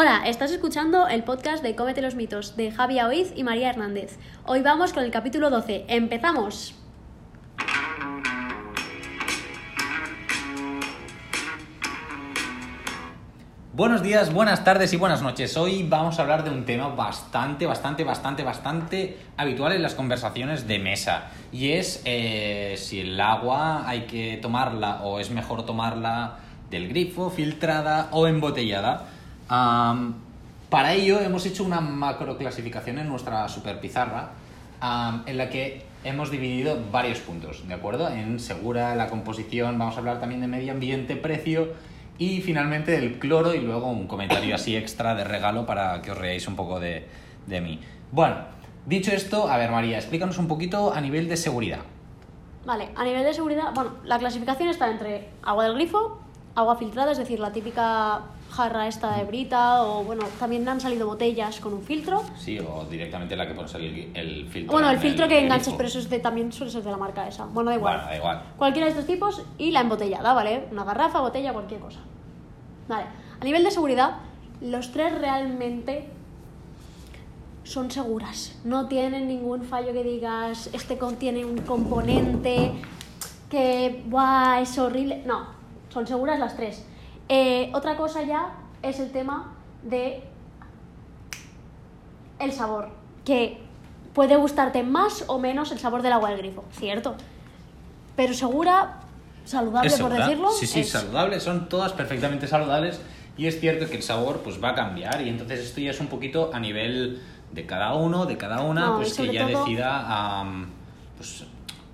Hola, estás escuchando el podcast de Cómete los mitos de Javi Oiz y María Hernández. Hoy vamos con el capítulo 12. ¡Empezamos! Buenos días, buenas tardes y buenas noches. Hoy vamos a hablar de un tema bastante, bastante, bastante, bastante habitual en las conversaciones de mesa. Y es eh, si el agua hay que tomarla o es mejor tomarla del grifo, filtrada o embotellada. Para ello hemos hecho una macroclasificación en nuestra super pizarra am, en la que hemos dividido varios puntos, ¿de acuerdo? En segura, la composición, vamos a hablar también de medio ambiente, precio y finalmente del cloro y luego un comentario así extra de regalo para que os reáis un poco de, de mí. Bueno, dicho esto, a ver María, explícanos un poquito a nivel de seguridad. Vale, a nivel de seguridad, bueno, la clasificación está entre agua del grifo, agua filtrada, es decir, la típica jarra esta de brita, o bueno, también han salido botellas con un filtro. Sí, o directamente la que pones el, el filtro. Bueno, el filtro que enganches, pero eso es de, también suele ser de la marca esa. Bueno, da igual. Bueno, da igual. Cualquiera de estos tipos y la embotellada, ¿vale? Una garrafa, botella, cualquier cosa. Vale. A nivel de seguridad, los tres realmente son seguras. No tienen ningún fallo que digas, este contiene un componente que, ¡buah! Es horrible. No, son seguras las tres. Eh, otra cosa ya es el tema de el sabor, que puede gustarte más o menos el sabor del agua del grifo, ¿cierto? Pero segura, saludable ¿Es por decirlo. Sí, sí, es. saludables, son todas perfectamente saludables y es cierto que el sabor pues va a cambiar y entonces esto ya es un poquito a nivel de cada uno, de cada una, No, pues que ya todo- decida am, pues,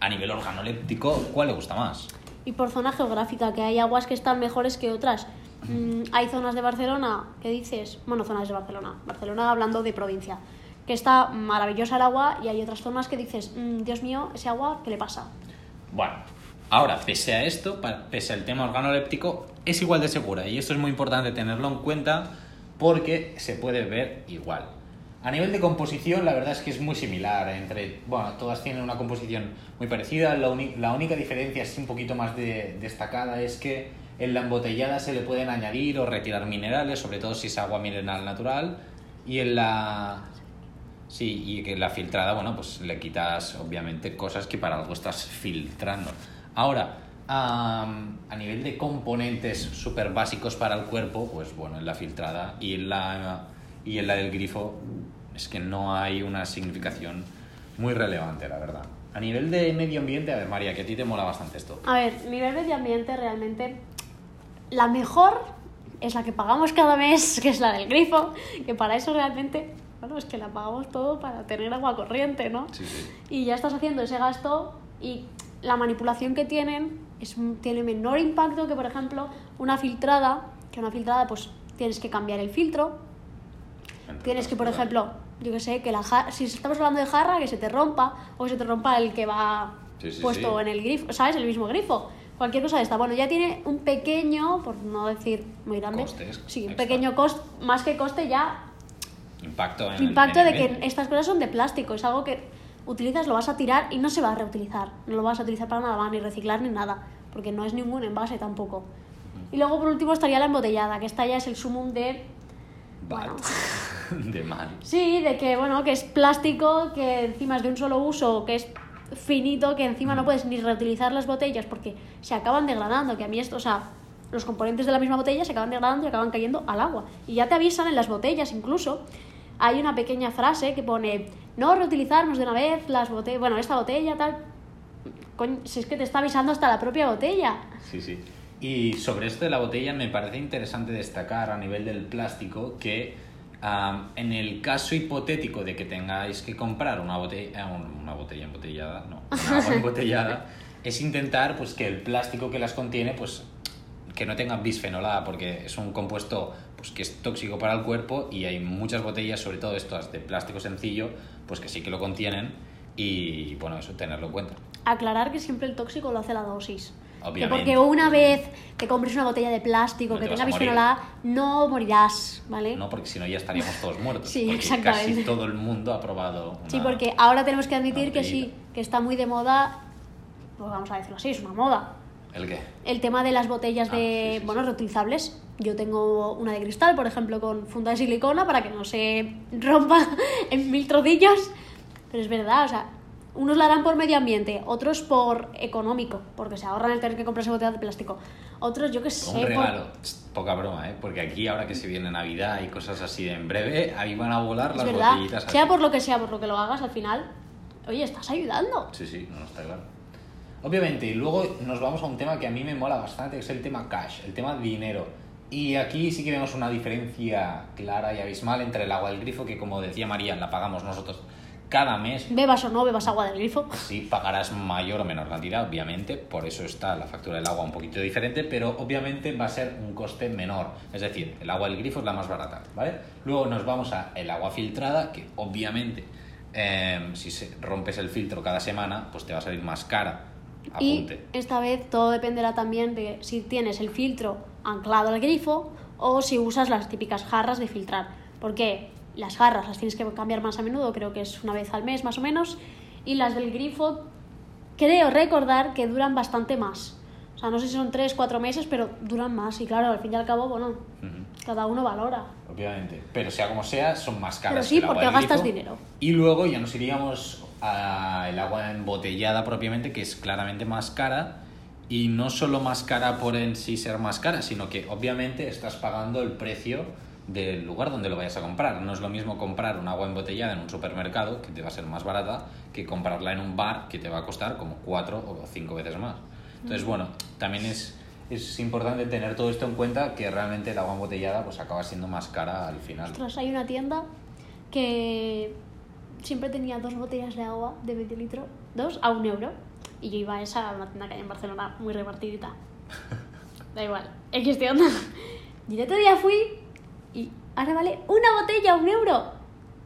a nivel organoléptico cuál le gusta más. Y por zona geográfica, que hay aguas que están mejores que otras. Mm, hay zonas de Barcelona, ¿qué dices? Bueno, zonas de Barcelona. Barcelona hablando de provincia. Que está maravillosa el agua y hay otras zonas que dices, "Mm, Dios mío, ese agua, ¿qué le pasa? Bueno, ahora, pese a esto, pese al tema organoléptico, es igual de segura y esto es muy importante tenerlo en cuenta porque se puede ver igual. A nivel de composición, la verdad es que es muy similar entre, bueno, todas tienen una composición muy parecida, la, la única diferencia es un poquito más de- destacada es que en la embotellada se le pueden añadir o retirar minerales, sobre todo si es agua mineral natural, y en la Sí, y que la filtrada, bueno, pues le quitas obviamente cosas que para algo estás filtrando. Ahora, am, a nivel de componentes súper básicos para el cuerpo, pues bueno, en la filtrada y en la, y en la del grifo es que no hay una significación muy relevante, la verdad. A nivel de medio ambiente, a ver, María, que a ti te mola bastante esto. A ver, nivel medio ambiente realmente la mejor es la que pagamos cada mes, que es la del grifo, que para eso realmente, bueno, es que la pagamos todo para tener agua corriente, ¿no? Sí, sí. Y ya estás haciendo ese gasto y la manipulación que tienen es, tiene menor impacto que, por ejemplo, una filtrada, que una filtrada pues tienes que cambiar el filtro, tienes que, por ejemplo, yo que sé, que la ja- si estamos hablando de jarra, que se te rompa o que se te rompa el que va Sí, sí, puesto sí. en el grifo, ¿sabes? El mismo grifo. Cualquier cosa de esta. Bueno, ya tiene un pequeño, por no decir muy grande, Costes sí, un pequeño coste, más que coste ya Impacto en el impacto de medio que estas cosas son de plástico, es algo que utilizas, lo vas a tirar y no se va a reutilizar, no lo vas a utilizar para nada, ni reciclar ni nada, porque no es ningún envase tampoco. Y luego por último estaría la embotellada, que esta ya es el sumum de... Bueno. de mal. Sí, de que bueno, que es plástico, que encima es de un solo uso, que es finito, que encima no puedes ni reutilizar las botellas porque se acaban degradando, que a mí esto, o sea, los componentes de la misma botella se acaban degradando y acaban cayendo al agua. Y ya te avisan en las botellas incluso. Hay una pequeña frase que pone, no reutilizarnos de una vez las botellas, bueno, esta botella tal. Coño, si es que te está avisando hasta la propia botella. Sí, sí. Y sobre esto de la botella me parece interesante destacar a nivel del plástico que am, en el caso hipotético de que tengáis que comprar una botella, eh, un- una botella embotellada, no, una agua embotellada, es intentar pues que el plástico que las contiene pues que no tenga bisfenol A porque es un compuesto pues que es tóxico para el cuerpo y hay muchas botellas, sobre todo estas de plástico sencillo, pues que sí que lo contienen y bueno, eso tenerlo en cuenta. Aclarar que siempre el tóxico lo hace la dosis. Que Obviamente. porque una vez que compres una botella de plástico No que te tenga bisfenol A, no morirás, ¿vale? No, porque si no ya estaríamos todos muertos. Sí, exactamente. Casi todo el mundo ha probado. Una... Sí, porque ahora tenemos que admitir que sí, que está muy de moda, pues vamos a decirlo así, es una moda. ¿El qué? El tema de las botellas Ah, de, sí, sí, bueno, sí. reutilizables. Yo tengo una de cristal, por ejemplo, con funda de silicona para que no se rompa en mil trocillos. Pero es verdad, o sea, unos la harán por medio ambiente, otros por económico, porque se ahorran el tener que comprarse botellas de plástico. Otros, yo qué sé, Un por- regalo. Tss, Poca broma, ¿eh? Porque aquí, ahora que se viene Navidad y cosas así de en breve, ahí van a volar Es las verdad, botellitas. sea así. por lo que sea, por lo que lo hagas, al final, oye, estás ayudando. Sí, sí, no, no está claro. Obviamente, y luego nos vamos a un tema que a mí me mola bastante, que es el tema cash, el tema dinero. Y aquí sí que vemos una diferencia clara y abismal entre el agua del grifo, que como decía María, la pagamos nosotros cada mes. Bebas o no bebas agua del grifo. Sí, pagarás mayor o menor cantidad, obviamente, por eso está la factura del agua un poquito diferente, pero obviamente va a ser un coste menor. Es decir, el agua del grifo es la más barata, ¿vale? Luego nos vamos a el agua filtrada, que obviamente eh, si rompes el filtro cada semana, pues te va a salir más cara. Y Apunte. esta vez todo dependerá también de si tienes el filtro anclado al grifo o si usas las típicas jarras de filtrar. Porque las jarras las tienes que cambiar más a menudo, creo que es una vez al mes más o menos, y las del grifo creo recordar que duran bastante más. O sea, no sé si son 3, 4 meses, pero duran más. Y claro, al fin y al cabo, bueno, cada uno valora. Obviamente. Pero sea como sea, son más caras. Pero sí, que el agua porque del gastas grifo. dinero. Y luego ya nos iríamos al agua embotellada propiamente, que es claramente más cara. Y no solo más cara por en sí ser más cara, sino que obviamente estás pagando el precio del lugar donde lo vayas a comprar. No es lo mismo comprar un agua embotellada en un supermercado, que te va a ser más barata, que comprarla en un bar, que te va a costar como cuatro o cinco veces más. Entonces, bueno, también es, es importante tener todo esto en cuenta, que realmente el agua embotellada pues acaba siendo más cara al final. Ostras, hay una tienda que siempre tenía dos botellas de agua de medio litro, dos a un euro. Y yo iba a esa, una tienda que hay en Barcelona, muy repartidita. Da igual, X tienda. Y el otro día fui y ahora vale una botella un euro.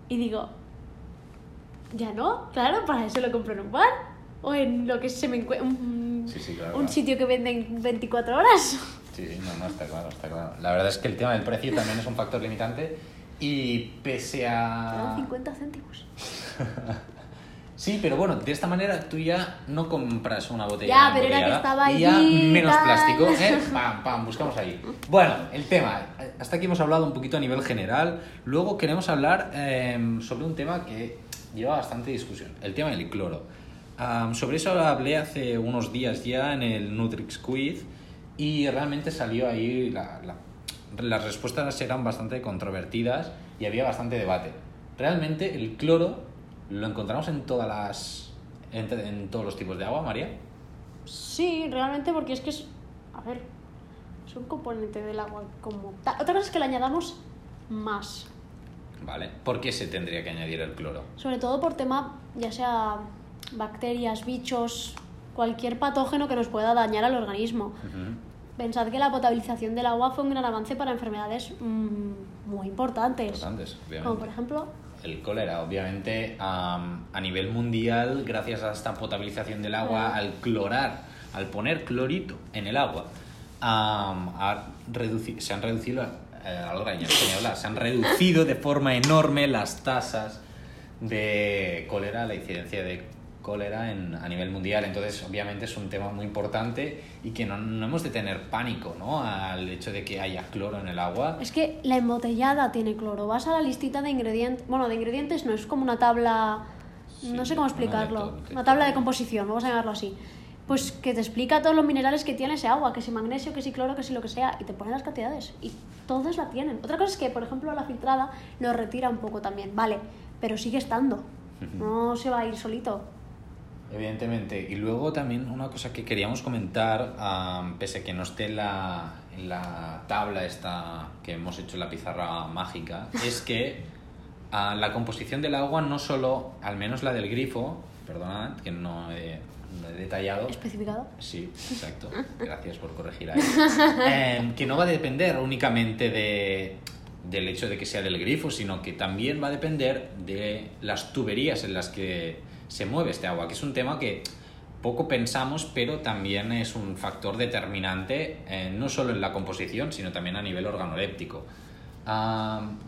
Y digo, ya no, claro, para eso lo compro en un bar o en lo que se me encuentra. Un, Sí, sí, claro, un claro. sitio que venden 24 horas. Sí, no, no, está claro, está claro. La verdad es que el tema del precio también es un factor limitante y pese a... 50 céntimos. Sí, pero bueno, de esta manera tú ya no compras una botella Ya, pero era que estaba y ya menos plástico, ¿eh? Pam, pam, buscamos ahí. Bueno, el tema, hasta aquí hemos hablado un poquito a nivel general, luego queremos hablar eh, sobre un tema que lleva bastante discusión, el tema del cloro. Sobre eso hablé hace unos días ya en el Nutrix Quiz y realmente salió ahí, la- la- las respuestas eran bastante controvertidas y había bastante debate. Realmente el cloro lo encontramos en todas las en, en todos los tipos de agua, María. Sí, realmente porque es que es... A ver, es un componente del agua como tal. Otra cosa es que le añadamos más. Vale. ¿Por qué se tendría que añadir el cloro? Sobre todo por tema, ya sea bacterias, bichos, cualquier patógeno que nos pueda dañar al organismo. Ujú. Pensad que la potabilización del agua fue un gran avance para enfermedades mm, muy importantes. Importantes, obviamente. Como por ejemplo, El cólera, obviamente, am, a nivel mundial, gracias a esta potabilización del agua, al clorar, al poner clorito en el agua, am, ha reduci- se han reducido, eh, se han reducido de forma enorme las tasas de cólera, la incidencia de cólera en, a nivel mundial. Entonces, obviamente, es un tema muy importante y que no, no hemos de tener pánico ¿no? al hecho de que haya cloro en el agua. es que la embotellada tiene cloro. Vas a la listita de ingredientes. Bueno, de ingredientes no, es como una tabla. no Sí, sé cómo una explicarlo. todo, de una tabla de composición, vamos a llamarlo así. Pues que te explica todos los minerales que tiene ese agua, que si magnesio, que si cloro, que si lo que sea, y te pone las cantidades. Y todos la tienen. Otra cosa es que, por ejemplo, la filtrada lo retira un poco también, vale, pero sigue estando. No se va a ir solito. Evidentemente. Y luego también una cosa que queríamos comentar, am, pese a que no esté en la, en la tabla esta que hemos hecho en la pizarra mágica, es que ah, la composición del agua no solo, al menos la del grifo, perdonad que no he, no he detallado, Especificado. Sí, exacto. Gracias por corregir ahí. Em, que no va a depender únicamente de, del hecho de que sea del grifo, sino que también va a depender de las tuberías en las que se mueve este agua, que es un tema que poco pensamos, pero también es un factor determinante, eh, no solo en la composición, sino también a nivel organoléptico. Am,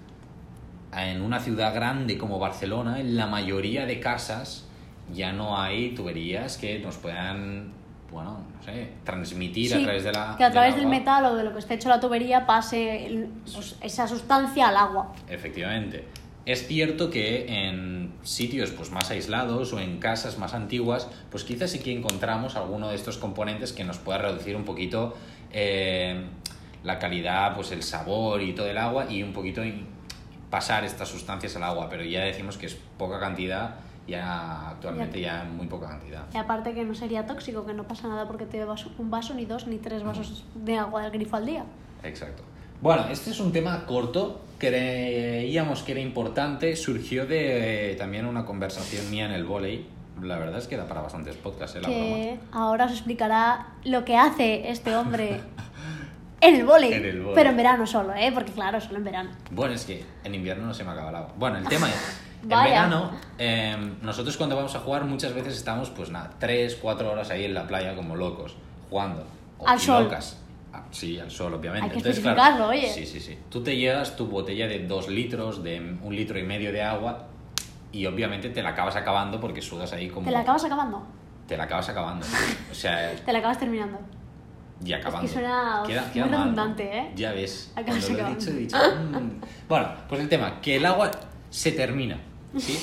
en una ciudad grande como Barcelona, en la mayoría de casas ya no hay tuberías que nos puedan bueno, no sé, transmitir Sí, a través de la. que a través del metal o de lo que esté hecho la tubería pase el- pues, esa sustancia al agua. Efectivamente. Es cierto que en sitios pues, más aislados o en casas más antiguas, pues quizás sí que encontramos alguno de estos componentes que nos pueda reducir un poquito eh, la calidad, pues el sabor y todo el agua y un poquito pasar estas sustancias al agua, pero ya decimos que es poca cantidad, ya actualmente ya muy poca cantidad. Y aparte que no sería tóxico, que no pasa nada porque te bebas un vaso, ni dos, ni tres vasos de agua del grifo al día. Exacto. Bueno, este es un tema corto, creíamos que era importante, surgió de eh, también una conversación mía en el volei. La verdad es que da para bastantes podcasts, ¿eh? La broma. que ahora os explicará lo que hace este hombre en el vóley. Pero en verano solo, ¿eh? Porque claro, solo en verano. Bueno, es que en invierno no se me acaba agua. Bueno, el tema es, en Vaya. verano, eh, nosotros cuando vamos a jugar muchas veces estamos, pues nada, 3, 4 horas ahí en la playa como locos, jugando. O Al sol. locas. Ah, sí, al sol, obviamente. Hay que Entonces, especificarlo, oye. Sí, sí, sí. Tú te llevas tu botella de 2 litros, de un litro y medio de agua y obviamente te la acabas acabando porque sudas ahí como... ¿Te la acabas acabando? Te la acabas acabando. O sea, Te la acabas terminando. y acabando. suena muy mal, ¿no? redundante, ¿eh? Ya ves. Acabas Cuando lo he acabando. dicho, he dicho. mm. Bueno, pues el tema, que el agua se termina. ¿Sí?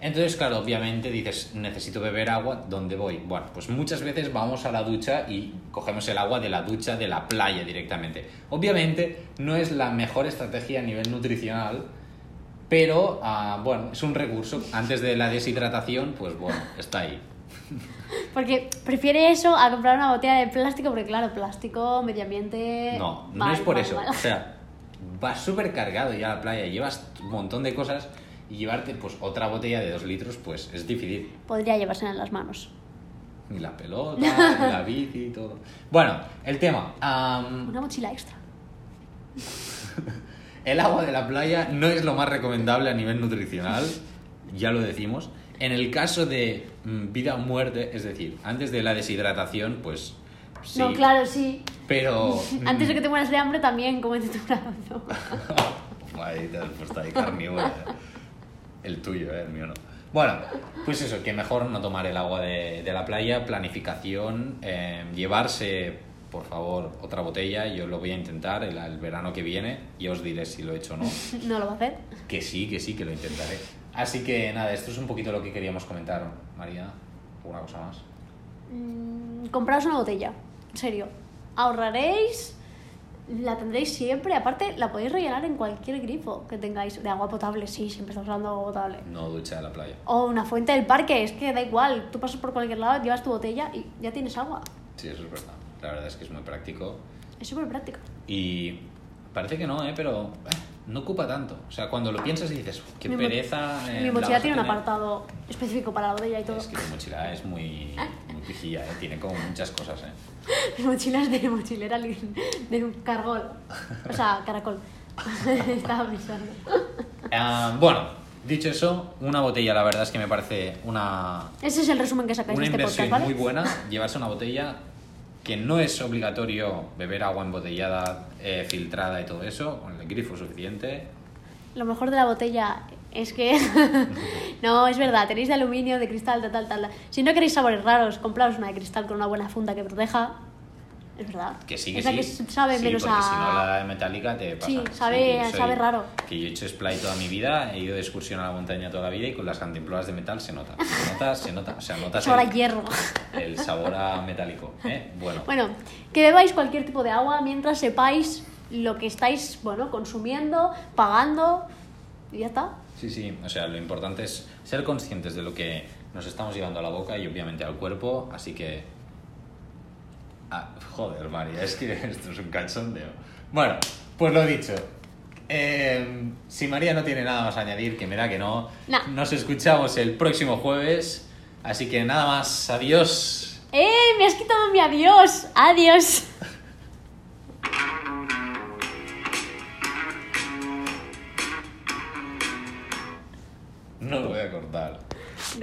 Entonces, claro, obviamente dices, necesito beber agua, ¿dónde voy? Bueno, pues muchas veces vamos a la ducha y cogemos el agua de la ducha de la playa directamente. Obviamente no es la mejor estrategia a nivel nutricional, pero ah, bueno, es un recurso. Antes de la deshidratación, pues bueno, está ahí. Porque prefiere eso a comprar una botella de plástico, porque claro, plástico, medio ambiente. No, no mal, es por mal, eso. mal. O sea, vas súper cargado ya a la playa, llevas un montón de cosas y llevarte pues otra botella de dos litros, pues es difícil. Podría llevarse en las manos. Y la pelota, y la bici y todo. Bueno, el tema. am, Una mochila extra. el agua de la playa no es lo más recomendable a nivel nutricional, ya lo decimos. En el caso de mm, vida o muerte, es decir, antes de la deshidratación, pues sí. No, claro, sí. Pero. Antes de que te mueras de hambre también, comete tu brazo. Has puesto ahí carnívoro. eh. El tuyo, eh, el mío no. Bueno, pues eso, que mejor no tomar el agua de, de la playa, planificación, eh, llevarse, por favor, otra botella, yo lo voy a intentar el, el verano que viene y os diré si lo he hecho o no. No lo va a hacer. Que sí, que sí, que lo intentaré. Así que nada, esto es un poquito lo que queríamos comentar, María. ¿Alguna cosa más? Mm, compraos una botella. En serio. Ahorraréis. La tendréis siempre. Aparte, la podéis rellenar en cualquier grifo que tengáis. De agua potable, sí, siempre estamos hablando de agua potable. No ducha de la playa. O una fuente del parque, es que da igual. Tú pasas por cualquier lado, llevas tu botella y ya tienes agua. Sí, eso es verdad. La verdad es que es muy práctico. Es súper práctico. Y parece que no, ¿eh? pero eh, no ocupa tanto. O sea, cuando lo piensas y dices, qué Mi pereza. eh, Mi la mochila tiene un tener". apartado específico para la botella y todo. Es que mi mochila es muy, muy ¿eh? tiene como muchas cosas. ¿eh? Mi mochila es de mochilera de un cargol. O sea, caracol. Estaba pensando. Ah, bueno, dicho eso, una botella, la verdad es que me parece una, Ese es el resumen que sacáis una de este inversión podcast, ¿vale? muy buena. Llevarse una botella que no es obligatorio beber agua embotellada, eh, filtrada y todo eso, con el grifo suficiente. Lo mejor de la botella es que. no, es verdad, tenéis de aluminio, de cristal, de tal, tal. Si no queréis sabores raros, compraos una de cristal con una buena funda que proteja. Es verdad. Que sí, que es la sí. que sabe Sí, menos porque a. si no la de metálica te pasa. Sí, sabe- que yo sabe raro. Que yo he hecho splay toda mi vida, he ido de excursión a la montaña toda la vida y con las cantimploras de metal se nota. Se nota, se nota. O sea, notas Sabor a el, hierro. el sabor a metálico. ¿eh? Bueno, Bueno, que bebáis cualquier tipo de agua mientras sepáis lo que estáis, bueno, consumiendo, pagando. Y ya está. Sí, sí. O sea, lo importante es ser conscientes de lo que nos estamos llevando a la boca y obviamente al cuerpo. Así que. Ah, joder, María, es que esto es un cachondeo. Bueno, pues lo dicho. Eh, si María no tiene nada más a añadir, que me da que no, Nah. nos escuchamos el próximo jueves. Así que nada más, adiós. ¡Eh! ¡Me has quitado mi adiós! ¡Adiós!